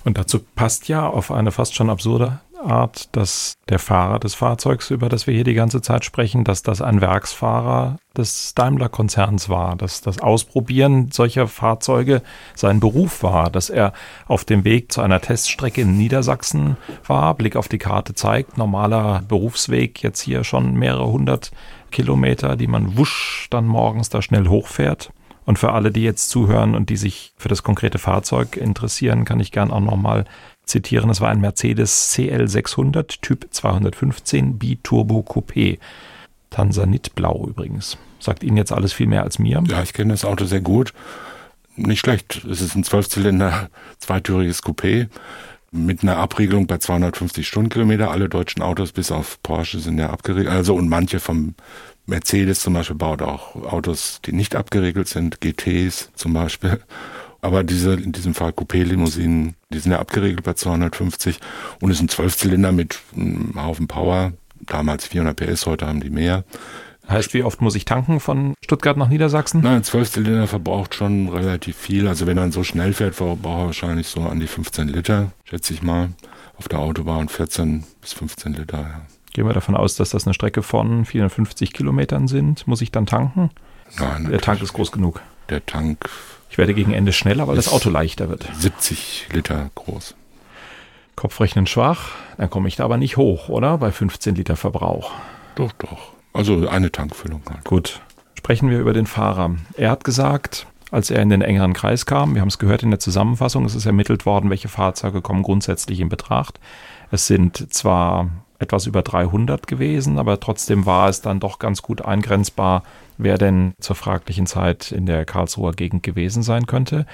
Und dazu passt ja auf eine fast schon absurde Art, dass der Fahrer des Fahrzeugs, über das wir hier die ganze Zeit sprechen, dass das ein Werksfahrer des Daimler-Konzerns war, dass das Ausprobieren solcher Fahrzeuge sein Beruf war, dass er auf dem Weg zu einer Teststrecke in Niedersachsen war, Blick auf die Karte zeigt, normaler Berufsweg jetzt hier schon mehrere hundert Kilometer, die man wusch dann morgens da schnell hochfährt. Und für alle, die jetzt zuhören und die sich für das konkrete Fahrzeug interessieren, kann ich gern auch nochmal zitieren. Es war ein Mercedes CL600 Typ 215 Biturbo Coupé. Tansanitblau übrigens. Sagt Ihnen jetzt alles viel mehr als mir? Ja, ich kenne das Auto sehr gut. Nicht schlecht. Es ist ein Zwölfzylinder, zweitüriges Coupé mit einer Abriegelung bei 250 Stundenkilometer. Alle deutschen Autos bis auf Porsche sind ja abgeriegelt. Also und manche vom Mercedes zum Beispiel baut auch Autos, die nicht abgeriegelt sind, GTs zum Beispiel. Aber diese, in diesem Fall Coupé-Limousinen, die sind ja abgeregelt bei 250 und ist ein Zwölfzylinder mit einem Haufen Power. damals 400 PS, heute haben die mehr. Heißt, wie oft muss ich tanken von Stuttgart nach Niedersachsen? Nein, 12 Zylinder verbraucht schon relativ viel. Also wenn er so schnell fährt, verbraucht er wahrscheinlich so an die 15 Liter, schätze ich mal. Auf der Autobahn 14 bis 15 Liter. Ja. Gehen wir davon aus, dass das eine Strecke von 450 Kilometern sind. Muss ich dann tanken? Nein, Der Tank ist groß genug. Der Tank. Ich werde gegen Ende schneller, weil das Auto leichter wird. 70 Liter groß. Kopfrechnen schwach, dann komme ich da aber nicht hoch, oder? Bei 15 Liter Verbrauch. Doch, doch. Also eine Tankfüllung halt. Gut. Sprechen wir über den Fahrer. Er hat gesagt, als er in den engeren Kreis kam, wir haben es gehört in der Zusammenfassung, es ist ermittelt worden, welche Fahrzeuge kommen grundsätzlich in Betracht. Es sind zwar etwas über 300 gewesen, aber trotzdem war es dann doch ganz gut eingrenzbar, wer denn zur fraglichen Zeit in der Karlsruher Gegend gewesen sein könnte.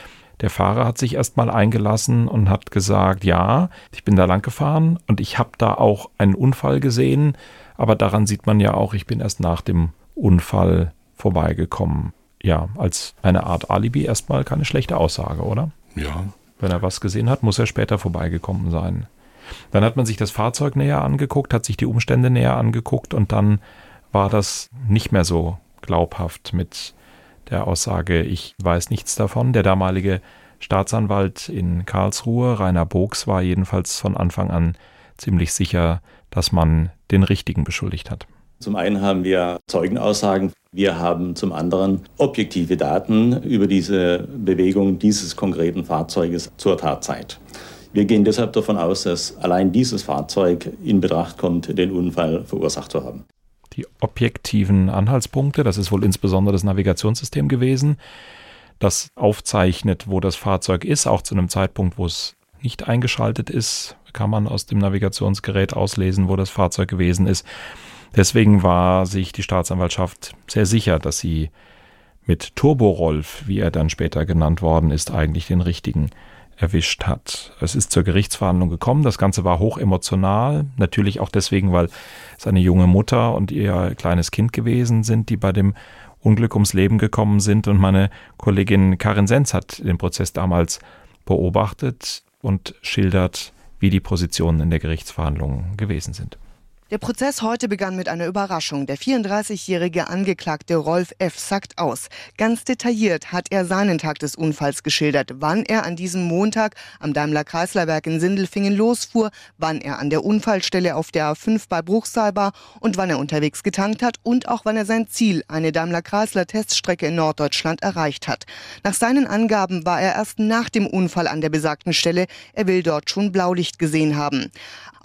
Der Fahrer hat sich erstmal eingelassen und hat gesagt, ja, ich bin da lang gefahren und ich habe da auch einen Unfall gesehen, aber daran sieht man ja auch, ich bin erst nach dem Unfall vorbeigekommen. Ja, als eine Art Alibi erstmal keine schlechte Aussage, oder? Ja. Wenn er was gesehen hat, muss er später vorbeigekommen sein. Dann hat man sich das Fahrzeug näher angeguckt, hat sich die Umstände näher angeguckt und dann war das nicht mehr so glaubhaft mit der Aussage, ich weiß nichts davon. Der damalige Staatsanwalt in Karlsruhe, Rainer Bogs, war jedenfalls von Anfang an ziemlich sicher, dass man den Richtigen beschuldigt hat. Zum einen haben wir Zeugenaussagen, wir haben zum anderen objektive Daten über diese Bewegung dieses konkreten Fahrzeuges zur Tatzeit. Wir gehen deshalb davon aus, dass allein dieses Fahrzeug in Betracht kommt, den Unfall verursacht zu haben. Die objektiven Anhaltspunkte, das ist wohl insbesondere das Navigationssystem gewesen, das aufzeichnet, wo das Fahrzeug ist, auch zu einem Zeitpunkt, wo es nicht eingeschaltet ist, kann man aus dem Navigationsgerät auslesen, wo das Fahrzeug gewesen ist. Deswegen war sich die Staatsanwaltschaft sehr sicher, dass sie mit Turbo-Rolf, wie er dann später genannt worden ist, eigentlich den richtigen erwischt hat. Es ist zur Gerichtsverhandlung gekommen. Das Ganze war hoch emotional. Natürlich auch deswegen, weil es eine junge Mutter und ihr kleines Kind gewesen sind, die bei dem Unglück ums Leben gekommen sind. Und meine Kollegin Karin Senz hat den Prozess damals beobachtet und schildert, wie die Positionen in der Gerichtsverhandlung gewesen sind. Der Prozess heute begann mit einer Überraschung. Der 34-jährige Angeklagte Rolf F. sagt aus. Ganz detailliert hat er seinen Tag des Unfalls geschildert, wann er an diesem Montag am Daimler-Kreisler-Werk in Sindelfingen losfuhr, wann er an der Unfallstelle auf der A5 bei Bruchsal war und wann er unterwegs getankt hat und auch wann er sein Ziel, eine Daimler-Kreisler-Teststrecke in Norddeutschland, erreicht hat. Nach seinen Angaben war er erst nach dem Unfall an der besagten Stelle. Er will dort schon Blaulicht gesehen haben.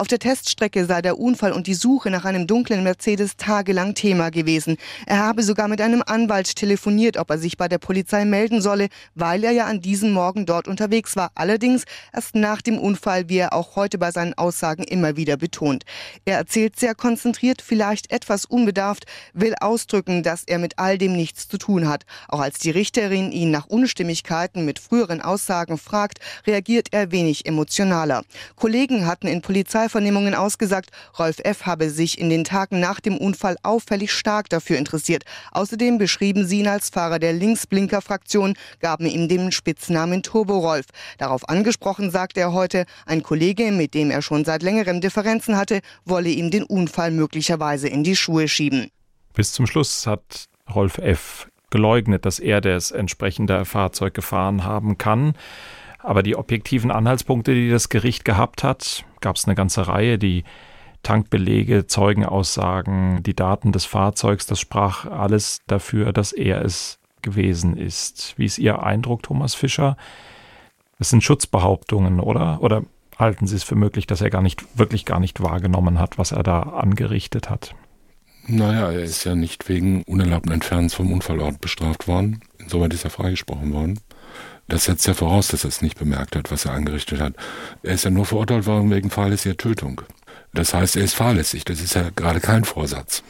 Auf der Teststrecke sei der Unfall und die Suche nach einem dunklen Mercedes tagelang Thema gewesen. Er habe sogar mit einem Anwalt telefoniert, ob er sich bei der Polizei melden solle, weil er ja an diesem Morgen dort unterwegs war. Allerdings erst nach dem Unfall, wie er auch heute bei seinen Aussagen immer wieder betont. Er erzählt sehr konzentriert, vielleicht etwas unbedarft, will ausdrücken, dass er mit all dem nichts zu tun hat. Auch als die Richterin ihn nach Unstimmigkeiten mit früheren Aussagen fragt, reagiert er wenig emotionaler. Kollegen hatten in Polizeivernehmungen ausgesagt, Rolf F habe sich in den Tagen nach dem Unfall auffällig stark dafür interessiert. Außerdem beschrieben sie ihn als Fahrer der Linksblinker-Fraktion, gaben ihm den Spitznamen Turbo Rolf. Darauf angesprochen sagte er heute, ein Kollege, mit dem er schon seit längerem Differenzen hatte, wolle ihm den Unfall möglicherweise in die Schuhe schieben. Bis zum Schluss hat Rolf F. geleugnet, dass er das entsprechende Fahrzeug gefahren haben kann. Aber die objektiven Anhaltspunkte, die das Gericht gehabt hat, gab es eine ganze Reihe, die Tankbelege, Zeugenaussagen, die Daten des Fahrzeugs, das sprach alles dafür, dass er es gewesen ist. Wie ist Ihr Eindruck, Thomas Fischer? Es sind Schutzbehauptungen, oder? Oder halten Sie es für möglich, dass er gar nicht, wirklich gar nicht wahrgenommen hat, was er da angerichtet hat? Naja, er ist ja nicht wegen unerlaubten Entfernens vom Unfallort bestraft worden. Insoweit ist er freigesprochen worden. Das setzt ja voraus, dass er es nicht bemerkt hat, was er angerichtet hat. Er ist ja nur verurteilt worden wegen fahrlässiger Tötung. Das heißt, er ist fahrlässig. Das ist ja gerade kein Vorsatz.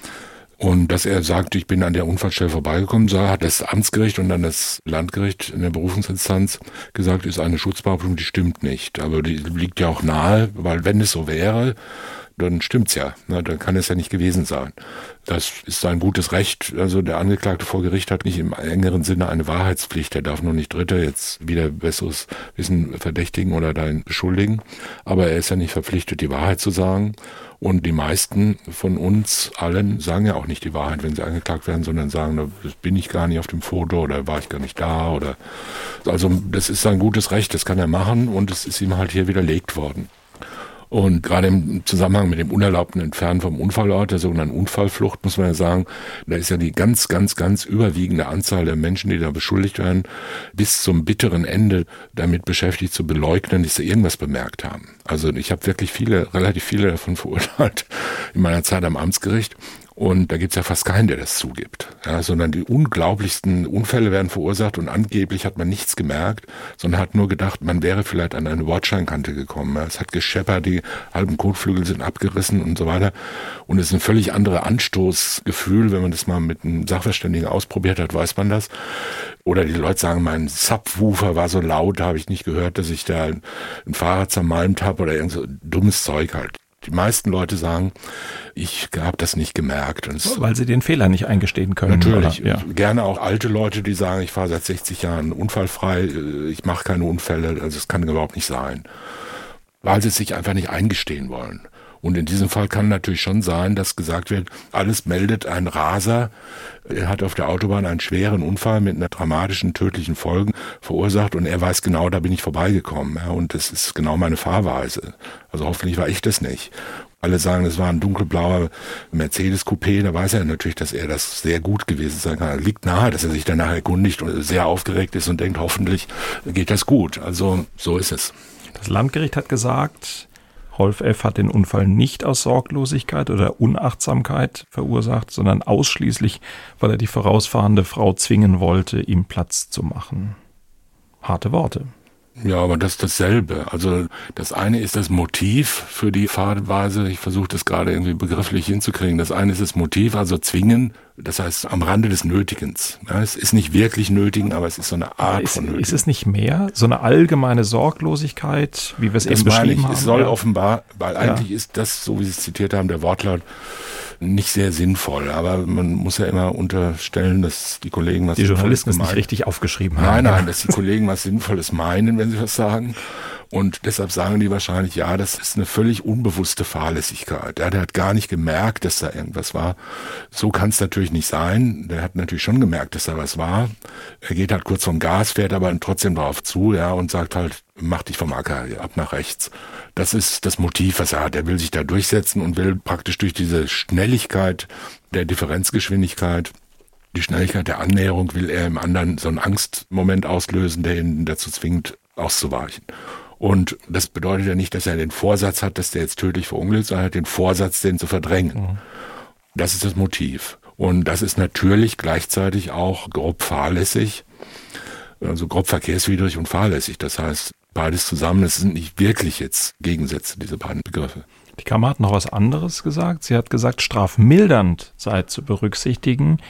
Und dass er sagt, ich bin an der Unfallstelle vorbeigekommen, sah, hat das Amtsgericht und dann das Landgericht in der Berufungsinstanz gesagt, ist eine Schutzbehauptung, die stimmt nicht. Aber die liegt ja auch nahe, weil wenn es so wäre, dann stimmt's ja. Na, dann kann es ja nicht gewesen sein. Das ist sein gutes Recht. Also der Angeklagte vor Gericht hat nicht im engeren Sinne eine Wahrheitspflicht. Er darf nur nicht Dritte jetzt wieder besseres Wissen verdächtigen oder dann beschuldigen. Aber er ist ja nicht verpflichtet, die Wahrheit zu sagen. Und die meisten von uns allen sagen ja auch nicht die Wahrheit, wenn sie angeklagt werden, sondern sagen, das bin ich gar nicht auf dem Foto oder war ich gar nicht da oder also das ist sein gutes Recht, das kann er machen und es ist ihm halt hier widerlegt worden. Und gerade im Zusammenhang mit dem unerlaubten Entfernen vom Unfallort, der sogenannten Unfallflucht, muss man ja sagen, da ist ja die ganz, ganz, ganz überwiegende Anzahl der Menschen, die da beschuldigt werden, bis zum bitteren Ende damit beschäftigt zu beleugnen, dass sie irgendwas bemerkt haben. Also ich habe wirklich viele, relativ viele davon verurteilt in meiner Zeit am Amtsgericht. Und da gibt's ja fast keinen, der das zugibt. Ja, sondern die unglaublichsten Unfälle werden verursacht und angeblich hat man nichts gemerkt, sondern hat nur gedacht, man wäre vielleicht an eine Wortscheinkante gekommen. Ja, es hat gescheppert, die halben Kotflügel sind abgerissen und so weiter. Und es ist ein völlig anderes Anstoßgefühl, wenn man das mal mit einem Sachverständigen ausprobiert hat, weiß man das. Oder die Leute sagen, mein Subwoofer war so laut, da habe ich nicht gehört, dass ich da ein Fahrrad zermalmt habe oder irgend so dummes Zeug halt. Die meisten Leute sagen, ich habe das nicht gemerkt. Und Weil sie den Fehler nicht eingestehen können. Natürlich. Oder? Ja. Gerne auch alte Leute, die sagen, ich fahre seit 60 Jahren unfallfrei, äh, ich mache keine Unfälle, also es kann überhaupt nicht sein. Weil sie es sich einfach nicht eingestehen wollen. Und in diesem Fall kann natürlich schon sein, dass gesagt wird, alles meldet ein Raser, er hat auf der Autobahn einen schweren Unfall mit einer dramatischen, tödlichen Folgen verursacht und er weiß genau, da bin ich vorbeigekommen. Und das ist genau meine Fahrweise. Also hoffentlich war ich das nicht. Alle sagen, es war ein dunkelblauer Mercedes Coupé, da weiß er natürlich, dass er das sehr gut gewesen sein kann. Liegt nahe, dass er sich danach erkundigt und sehr aufgeregt ist und denkt, hoffentlich geht das gut. Also so ist es. Das Landgericht hat gesagt, Rolf F. hat den Unfall nicht aus Sorglosigkeit oder Unachtsamkeit verursacht, sondern ausschließlich, weil er die vorausfahrende Frau zwingen wollte, ihm Platz zu machen. Harte Worte. Ja, aber das ist dasselbe. Also das eine ist das Motiv für die Fahrweise. Ich versuche das gerade irgendwie begrifflich hinzukriegen. Das eine ist das Motiv, also zwingen. Das heißt am Rande des Nötigens. Ja, es ist nicht wirklich nötigen, aber es ist so eine Art ist, von Nötigen. Ist es nicht mehr so eine allgemeine Sorglosigkeit, wie wir es eben beschrieben ich. haben? Es soll ja. offenbar, weil eigentlich ja. ist das, so wie Sie es zitiert haben, der Wortlaut nicht sehr sinnvoll. Aber man muss ja immer unterstellen, dass die Kollegen was Die Journalisten es nicht richtig aufgeschrieben haben. Nein, nein, dass die Kollegen was Sinnvolles meinen, wenn sie was sagen. Und deshalb sagen die wahrscheinlich, ja, das ist eine völlig unbewusste Fahrlässigkeit. Ja, der hat gar nicht gemerkt, dass da irgendwas war. So kann es natürlich nicht sein. Der hat natürlich schon gemerkt, dass da was war. Er geht halt kurz vom Gas, fährt aber trotzdem darauf zu, ja, und sagt halt, mach dich vom Acker ab nach rechts. Das ist das Motiv, was er hat. Er will sich da durchsetzen und will praktisch durch diese Schnelligkeit der Differenzgeschwindigkeit die Schnelligkeit der Annäherung will er im anderen so einen Angstmoment auslösen, der ihn dazu zwingt, auszuweichen. Und das bedeutet ja nicht, dass er den Vorsatz hat, dass der jetzt tödlich verunglückt, sondern er hat den Vorsatz, den zu verdrängen. Mhm. Das ist das Motiv. Und das ist natürlich gleichzeitig auch grob fahrlässig, also grob verkehrswidrig und fahrlässig. Das heißt, beides zusammen, das sind nicht wirklich jetzt Gegensätze, diese beiden Begriffe. Die Kammer hat noch was anderes gesagt. Sie hat gesagt, strafmildernd sei zu berücksichtigen,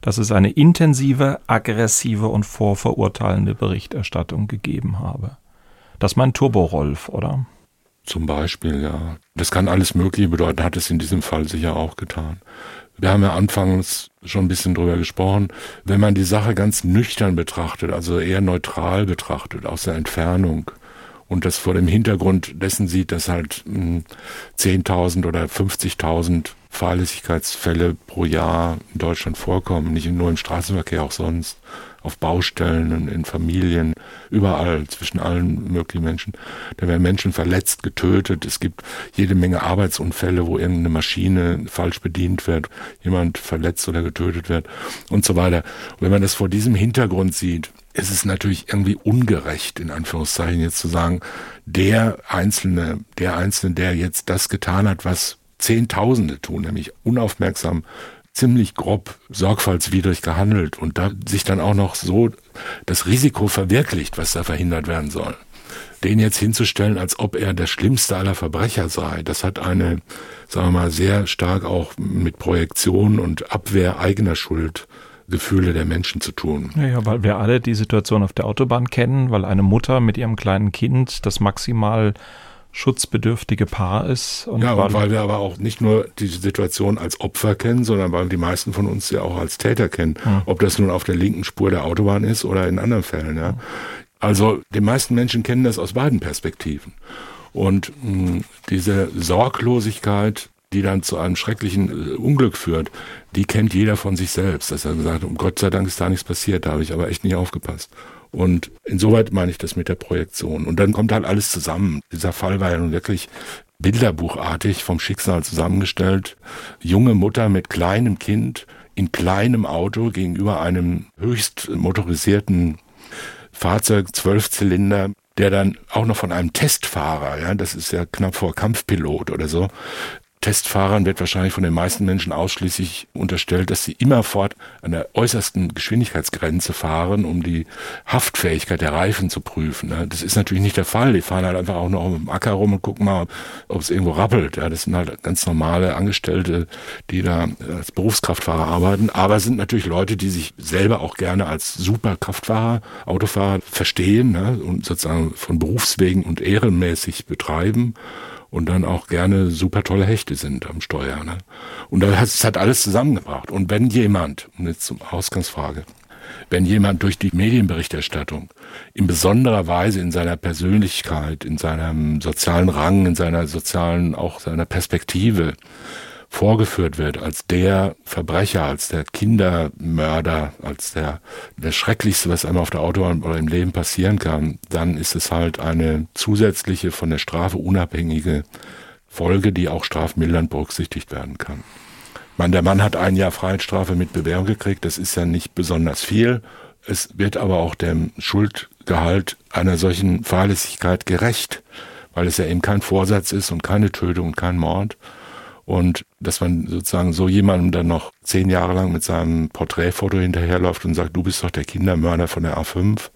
dass es eine intensive, aggressive und vorverurteilende Berichterstattung gegeben habe. Das ist mein Turbo-Rolf, oder? Zum Beispiel, ja. Das kann alles Mögliche bedeuten, hat es in diesem Fall sicher auch getan. Wir haben ja anfangs schon ein bisschen drüber gesprochen. Wenn man die Sache ganz nüchtern betrachtet, also eher neutral betrachtet, aus der Entfernung, und das vor dem Hintergrund dessen sieht, dass halt 10.000 hm, oder 50.000 Fahrlässigkeitsfälle pro Jahr in Deutschland vorkommen, nicht nur im Straßenverkehr, auch sonst, auf Baustellen, in Familien, überall, zwischen allen möglichen Menschen. Da werden Menschen verletzt, getötet. Es gibt jede Menge Arbeitsunfälle, wo irgendeine Maschine falsch bedient wird, jemand verletzt oder getötet wird und so weiter. Und wenn man das vor diesem Hintergrund sieht, ist es natürlich irgendwie ungerecht, in Anführungszeichen jetzt zu sagen, der Einzelne, der Einzelne, der jetzt das getan hat, was Zehntausende tun, nämlich unaufmerksam, ziemlich grob, sorgfaltswidrig gehandelt und da sich dann auch noch so das Risiko verwirklicht, was da verhindert werden soll. Den jetzt hinzustellen, als ob er der schlimmste aller Verbrecher sei, das hat eine, sagen wir mal, sehr stark auch mit Projektion und Abwehr eigener Schuld Gefühle der Menschen zu tun. Ja, weil wir alle die Situation auf der Autobahn kennen, weil eine Mutter mit ihrem kleinen Kind das maximal schutzbedürftige Paar ist. Und ja, und weil wir aber auch nicht nur die Situation als Opfer kennen, sondern weil die meisten von uns ja auch als Täter kennen. Ja. Ob das nun auf der linken Spur der Autobahn ist oder in anderen Fällen. Ja. Also die meisten Menschen kennen das aus beiden Perspektiven. Und mh, diese Sorglosigkeit, die dann zu einem schrecklichen äh, Unglück führt, die kennt jeder von sich selbst. Dass er gesagt um Gott sei Dank ist da nichts passiert, da habe ich aber echt nicht aufgepasst. Und insoweit meine ich das mit der Projektion. Und dann kommt halt alles zusammen. Dieser Fall war ja nun wirklich bilderbuchartig vom Schicksal zusammengestellt. Junge Mutter mit kleinem Kind in kleinem Auto gegenüber einem höchst motorisierten Fahrzeug, zwölf Zylinder, der dann auch noch von einem Testfahrer, ja, das ist ja knapp vor Kampfpilot oder so, Testfahrern wird wahrscheinlich von den meisten Menschen ausschließlich unterstellt, dass sie immerfort an der äußersten Geschwindigkeitsgrenze fahren, um die Haftfähigkeit der Reifen zu prüfen. Ne? Das ist natürlich nicht der Fall. Die fahren halt einfach auch noch im Acker rum und gucken mal, ob es irgendwo rappelt. Das sind halt ganz normale Angestellte, die da als Berufskraftfahrer arbeiten. Aber es sind natürlich Leute, die sich selber auch gerne als Superkraftfahrer, Autofahrer verstehen ne? und sozusagen von Berufswegen und ehrenmäßig betreiben und dann auch gerne super tolle Hechte sind am Steuer. Ne? Und das hat alles zusammengebracht. Und wenn jemand, jetzt zum Ausgangsfrage, wenn jemand durch die Medienberichterstattung in besonderer Weise in seiner Persönlichkeit, in seinem sozialen Rang, in seiner sozialen, auch seiner Perspektive vorgeführt wird als der Verbrecher, als der Kindermörder, als der, der Schrecklichste, was einem auf der Autobahn oder im Leben passieren kann, dann ist es halt eine zusätzliche, von der Strafe unabhängige Folge, die auch strafmildernd berücksichtigt werden kann. Man, der Mann hat ein Jahr Freiheitsstrafe mit Bewährung gekriegt, das ist ja nicht besonders viel. Es wird aber auch dem Schuldgehalt einer solchen Fahrlässigkeit gerecht, weil es ja eben kein Vorsatz ist und keine Tötung und kein Mord. Und dass man sozusagen so jemandem dann noch zehn Jahre lang mit seinem Porträtfoto hinterherläuft und sagt, du bist doch der Kindermörder von der A5.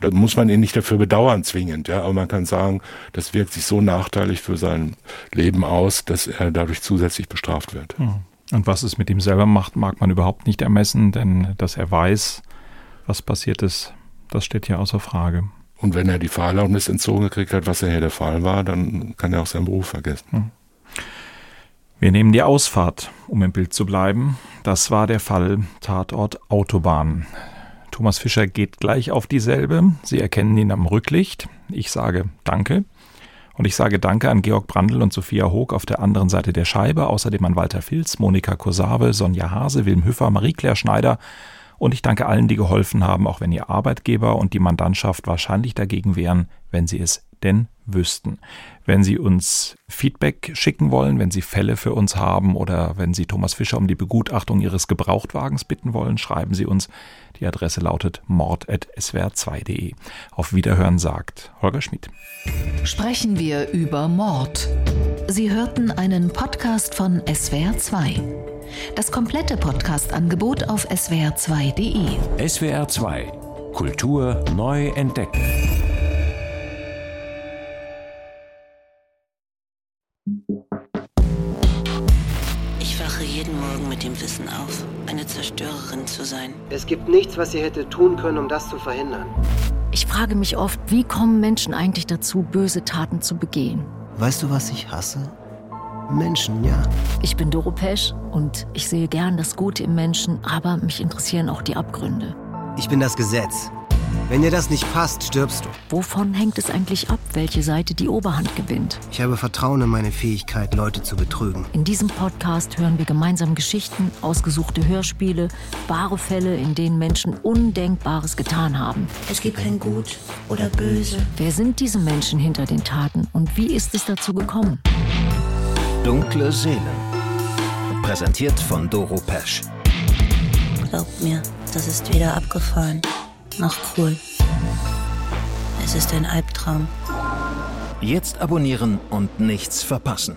Da muss man ihn nicht dafür bedauern zwingend, ja, aber man kann sagen, das wirkt sich so nachteilig für sein Leben aus, dass er dadurch zusätzlich bestraft wird. Hm. Und was es mit ihm selber macht, mag man überhaupt nicht ermessen, denn dass er weiß, was passiert ist, das steht ja außer Frage. Und wenn er die Fahrerlaubnis entzogen gekriegt hat, was ja hier der Fall war, dann kann er auch seinen Beruf vergessen. Hm. Wir nehmen die Ausfahrt, um im Bild zu bleiben. Das war der Fall Tatort Autobahn. Thomas Fischer geht gleich auf dieselbe. Sie erkennen ihn am Rücklicht. Ich sage Danke. Und ich sage Danke an Georg Brandl und Sophia Hoog auf der anderen Seite der Scheibe, außerdem an Walter Filz, Monika Kosave, Sonja Hase, Wilm Hüffer, Marie-Claire Schneider. Und ich danke allen, die geholfen haben, auch wenn ihr Arbeitgeber und die Mandantschaft wahrscheinlich dagegen wären, wenn sie es denn wüssten. Wenn Sie uns Feedback schicken wollen, wenn Sie Fälle für uns haben oder wenn Sie Thomas Fischer um die Begutachtung Ihres Gebrauchtwagens bitten wollen, schreiben Sie uns. Die Adresse lautet mord.swr2.de. Auf Wiederhören sagt Holger Schmidt. Sprechen wir über Mord. Sie hörten einen Podcast von SWR2. Das komplette Podcast-Angebot auf swr2.de. SWR2 Kultur neu entdecken. Es gibt nichts, was sie hätte tun können, um das zu verhindern. Ich frage mich oft, wie kommen Menschen eigentlich dazu, böse Taten zu begehen? Weißt du, was ich hasse? Menschen, ja. Ich bin Doro Pesch und ich sehe gern das Gute im Menschen, aber mich interessieren auch die Abgründe. Ich bin das Gesetz. Wenn dir das nicht passt, stirbst du. Wovon hängt es eigentlich ab, welche Seite die Oberhand gewinnt? Ich habe Vertrauen in meine Fähigkeit, Leute zu betrügen. In diesem Podcast hören wir gemeinsam Geschichten, ausgesuchte Hörspiele, wahre Fälle, in denen Menschen Undenkbares getan haben. Es gibt kein Gut oder Böse. Wer sind diese Menschen hinter den Taten und wie ist es dazu gekommen? Dunkle Seelen. Präsentiert von Doro Pesch. Glaubt mir, das ist wieder abgefahren noch cool. Es ist ein Albtraum. Jetzt abonnieren und nichts verpassen.